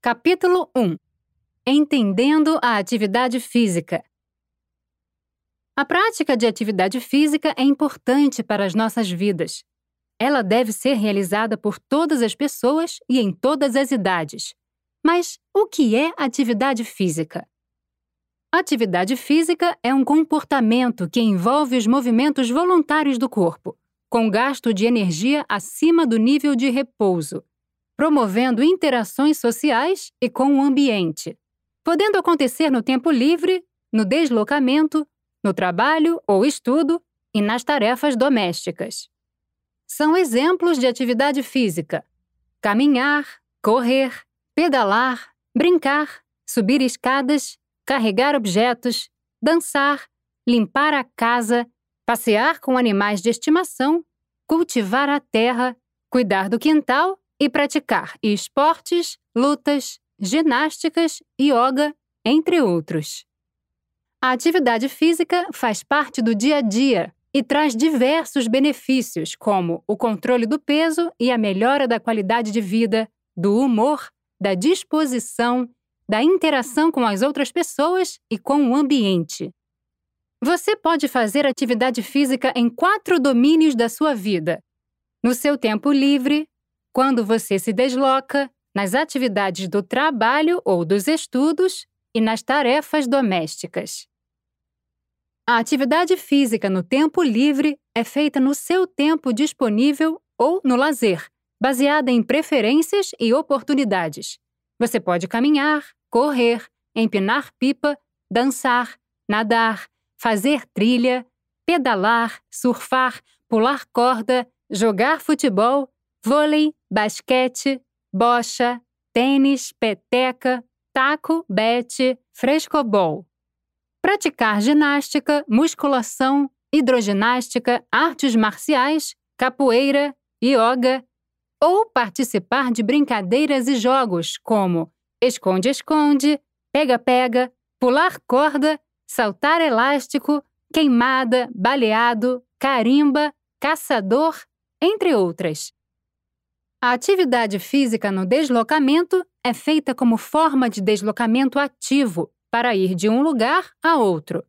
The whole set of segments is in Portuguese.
Capítulo 1 Entendendo a atividade física. A prática de atividade física é importante para as nossas vidas. Ela deve ser realizada por todas as pessoas e em todas as idades. Mas o que é atividade física? Atividade física é um comportamento que envolve os movimentos voluntários do corpo, com gasto de energia acima do nível de repouso, promovendo interações sociais e com o ambiente, podendo acontecer no tempo livre, no deslocamento, no trabalho ou estudo e nas tarefas domésticas. São exemplos de atividade física: caminhar, correr, pedalar, brincar, subir escadas, carregar objetos, dançar, limpar a casa, passear com animais de estimação, cultivar a terra, cuidar do quintal e praticar esportes, lutas, ginásticas, yoga, entre outros. A atividade física faz parte do dia a dia e traz diversos benefícios, como o controle do peso e a melhora da qualidade de vida, do humor, da disposição, da interação com as outras pessoas e com o ambiente. Você pode fazer atividade física em quatro domínios da sua vida: no seu tempo livre, quando você se desloca, nas atividades do trabalho ou dos estudos e nas tarefas domésticas. A atividade física no tempo livre é feita no seu tempo disponível ou no lazer, baseada em preferências e oportunidades. Você pode caminhar, correr, empinar pipa, dançar, nadar, fazer trilha, pedalar, surfar, pular corda, jogar futebol, vôlei, basquete, bocha, tênis, peteca, taco, bete, frescobol. Praticar ginástica, musculação, hidroginástica, artes marciais, capoeira, yoga, ou participar de brincadeiras e jogos como esconde-esconde, pega-pega, pular corda, saltar elástico, queimada, baleado, carimba, caçador, entre outras. A atividade física no deslocamento é feita como forma de deslocamento ativo para ir de um lugar a outro.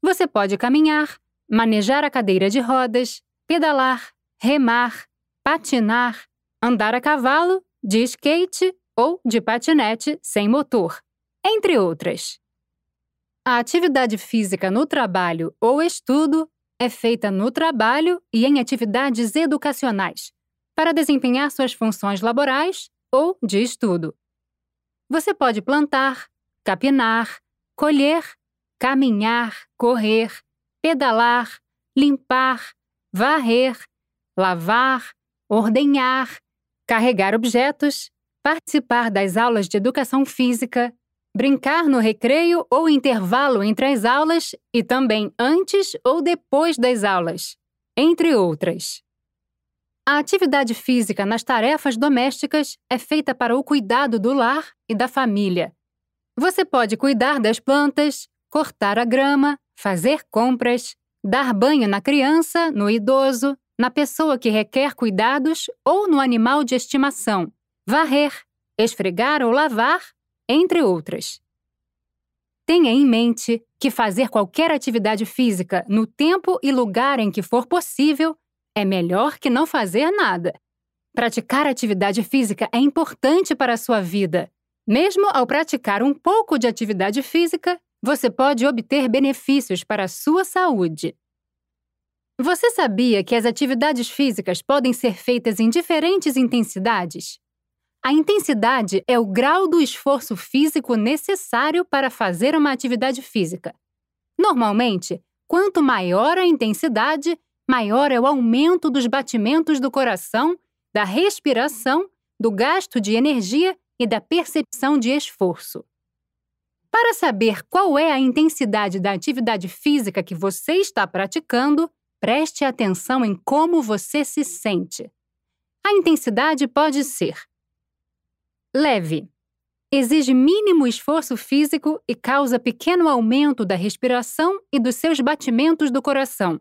Você pode caminhar, manejar a cadeira de rodas, pedalar, remar, patinar, andar a cavalo, de skate ou de patinete sem motor, entre outras. A atividade física no trabalho ou estudo é feita no trabalho e em atividades educacionais para desempenhar suas funções laborais ou de estudo. Você pode plantar, capinar, colher, caminhar, correr, pedalar, limpar, varrer, lavar, ordenhar, carregar objetos, participar das aulas de educação física, brincar no recreio ou intervalo entre as aulas e também antes ou depois das aulas, entre outras. A atividade física nas tarefas domésticas é feita para o cuidado do lar e da família. Você pode cuidar das plantas, cortar a grama, fazer compras, dar banho na criança, no idoso, na pessoa que requer cuidados ou no animal de estimação, varrer, esfregar ou lavar, entre outras. Tenha em mente que fazer qualquer atividade física no tempo e lugar em que for possível é melhor que não fazer nada. Praticar atividade física é importante para a sua vida. Mesmo ao praticar um pouco de atividade física, você pode obter benefícios para a sua saúde. Você sabia que as atividades físicas podem ser feitas em diferentes intensidades? A intensidade é o grau do esforço físico necessário para fazer uma atividade física. Normalmente, quanto maior a intensidade, maior é o aumento dos batimentos do coração, da respiração, do gasto de energia e da percepção de esforço. Para saber qual é a intensidade da atividade física que você está praticando, preste atenção em como você se sente. A intensidade pode ser leve, exige mínimo esforço físico e causa pequeno aumento da respiração e dos seus batimentos do coração,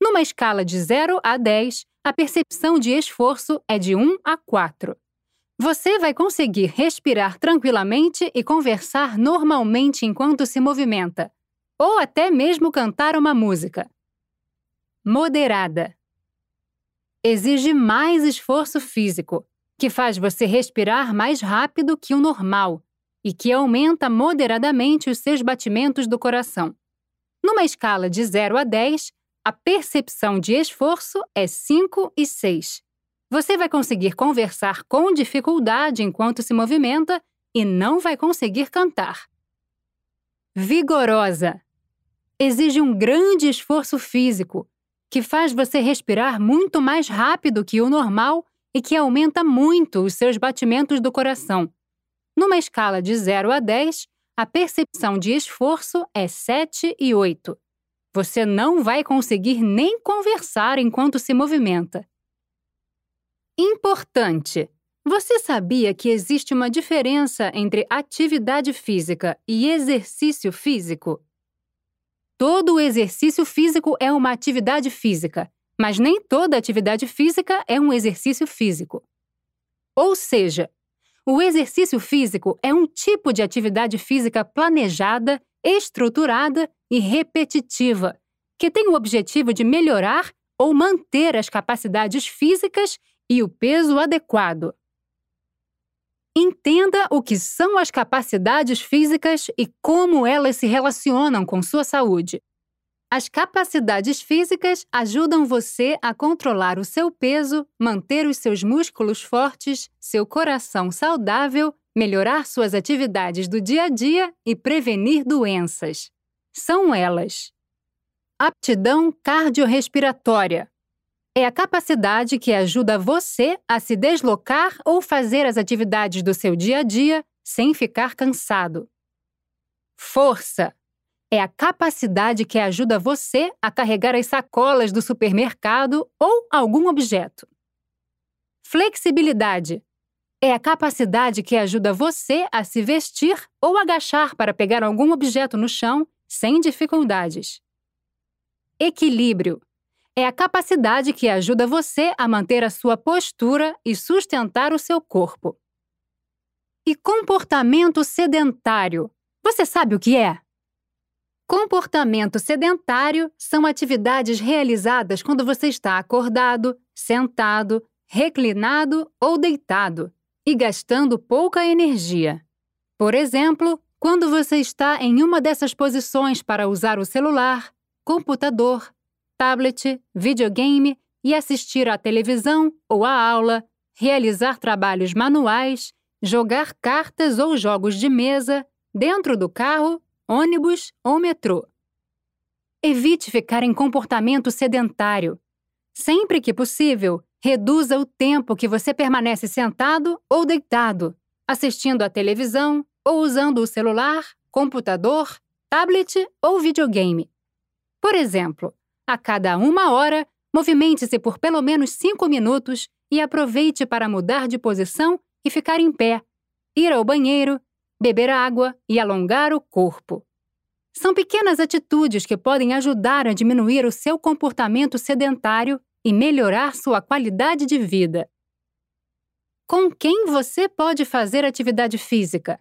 numa escala de 0 a 10, a percepção de esforço é de 1 a 4. Você vai conseguir respirar tranquilamente e conversar normalmente enquanto se movimenta, ou até mesmo cantar uma música. Moderada. Exige mais esforço físico, que faz você respirar mais rápido que o normal e que aumenta moderadamente os seus batimentos do coração. Numa escala de 0 a 10, a percepção de esforço é 5 e 6. Você vai conseguir conversar com dificuldade enquanto se movimenta e não vai conseguir cantar. Vigorosa. Exige um grande esforço físico, que faz você respirar muito mais rápido que o normal e que aumenta muito os seus batimentos do coração. Numa escala de 0 a 10, a percepção de esforço é 7 e 8. Você não vai conseguir nem conversar enquanto se movimenta. Importante! Você sabia que existe uma diferença entre atividade física e exercício físico? Todo exercício físico é uma atividade física, mas nem toda atividade física é um exercício físico. Ou seja, o exercício físico é um tipo de atividade física planejada, estruturada e repetitiva, que tem o objetivo de melhorar ou manter as capacidades físicas e o peso adequado. Entenda o que são as capacidades físicas e como elas se relacionam com sua saúde. As capacidades físicas ajudam você a controlar o seu peso, manter os seus músculos fortes, seu coração saudável, melhorar suas atividades do dia a dia e prevenir doenças. São elas: aptidão cardiorrespiratória. É a capacidade que ajuda você a se deslocar ou fazer as atividades do seu dia a dia sem ficar cansado. Força é a capacidade que ajuda você a carregar as sacolas do supermercado ou algum objeto. Flexibilidade é a capacidade que ajuda você a se vestir ou agachar para pegar algum objeto no chão sem dificuldades. Equilíbrio é a capacidade que ajuda você a manter a sua postura e sustentar o seu corpo. E comportamento sedentário. Você sabe o que é? Comportamento sedentário são atividades realizadas quando você está acordado, sentado, reclinado ou deitado e gastando pouca energia. Por exemplo, quando você está em uma dessas posições para usar o celular, computador, tablet, videogame e assistir à televisão ou à aula, realizar trabalhos manuais, jogar cartas ou jogos de mesa, dentro do carro ônibus ou metrô. Evite ficar em comportamento sedentário. Sempre que possível, reduza o tempo que você permanece sentado ou deitado, assistindo à televisão ou usando o celular, computador, tablet ou videogame. Por exemplo, a cada uma hora, movimente-se por pelo menos cinco minutos e aproveite para mudar de posição e ficar em pé, ir ao banheiro, beber água e alongar o corpo. São pequenas atitudes que podem ajudar a diminuir o seu comportamento sedentário e melhorar sua qualidade de vida. Com quem você pode fazer atividade física?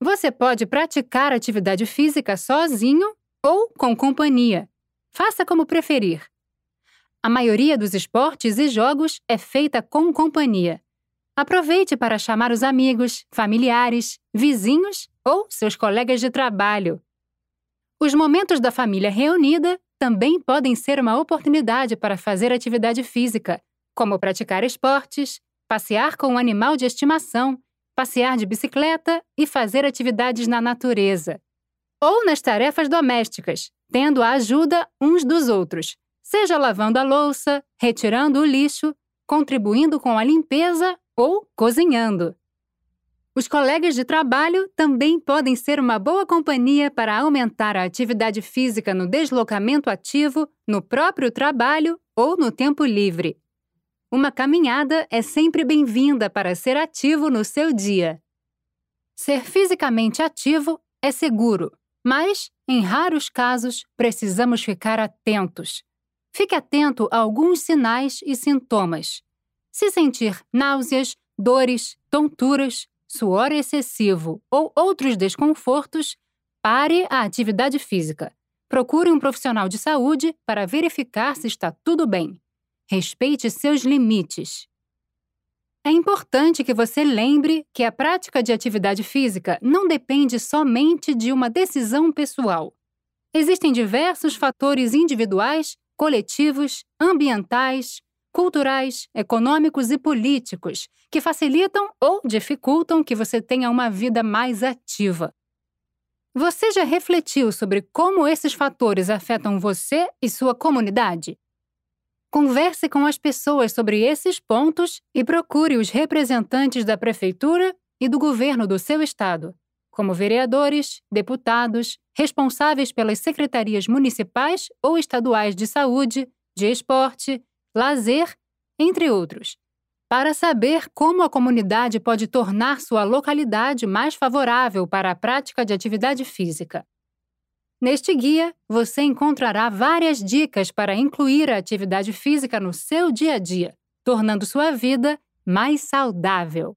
Você pode praticar atividade física sozinho ou com companhia. Faça como preferir. A maioria dos esportes e jogos é feita com companhia. Aproveite para chamar os amigos, familiares, vizinhos ou seus colegas de trabalho. Os momentos da família reunida também podem ser uma oportunidade para fazer atividade física, como praticar esportes, passear com um animal de estimação, passear de bicicleta e fazer atividades na natureza. Ou nas tarefas domésticas, tendo a ajuda uns dos outros, seja lavando a louça, retirando o lixo, contribuindo com a limpeza ou cozinhando. Os colegas de trabalho também podem ser uma boa companhia para aumentar a atividade física no deslocamento ativo, no próprio trabalho ou no tempo livre. Uma caminhada é sempre bem-vinda para ser ativo no seu dia. Ser fisicamente ativo é seguro, mas, em raros casos, precisamos ficar atentos. Fique atento a alguns sinais e sintomas. Se sentir náuseas, dores, tonturas, suor excessivo ou outros desconfortos, pare a atividade física. Procure um profissional de saúde para verificar se está tudo bem. Respeite seus limites. É importante que você lembre que a prática de atividade física não depende somente de uma decisão pessoal. Existem diversos fatores individuais, coletivos, ambientais, culturais, econômicos e políticos que facilitam ou dificultam que você tenha uma vida mais ativa. Você já refletiu sobre como esses fatores afetam você e sua comunidade? Converse com as pessoas sobre esses pontos e procure os representantes da prefeitura e do governo do seu estado, como vereadores, deputados, responsáveis pelas secretarias municipais ou estaduais de saúde, de esporte, lazer, entre outros, para saber como a comunidade pode tornar sua localidade mais favorável para a prática de atividade física. Neste guia, você encontrará várias dicas para incluir a atividade física no seu dia a dia, tornando sua vida mais saudável.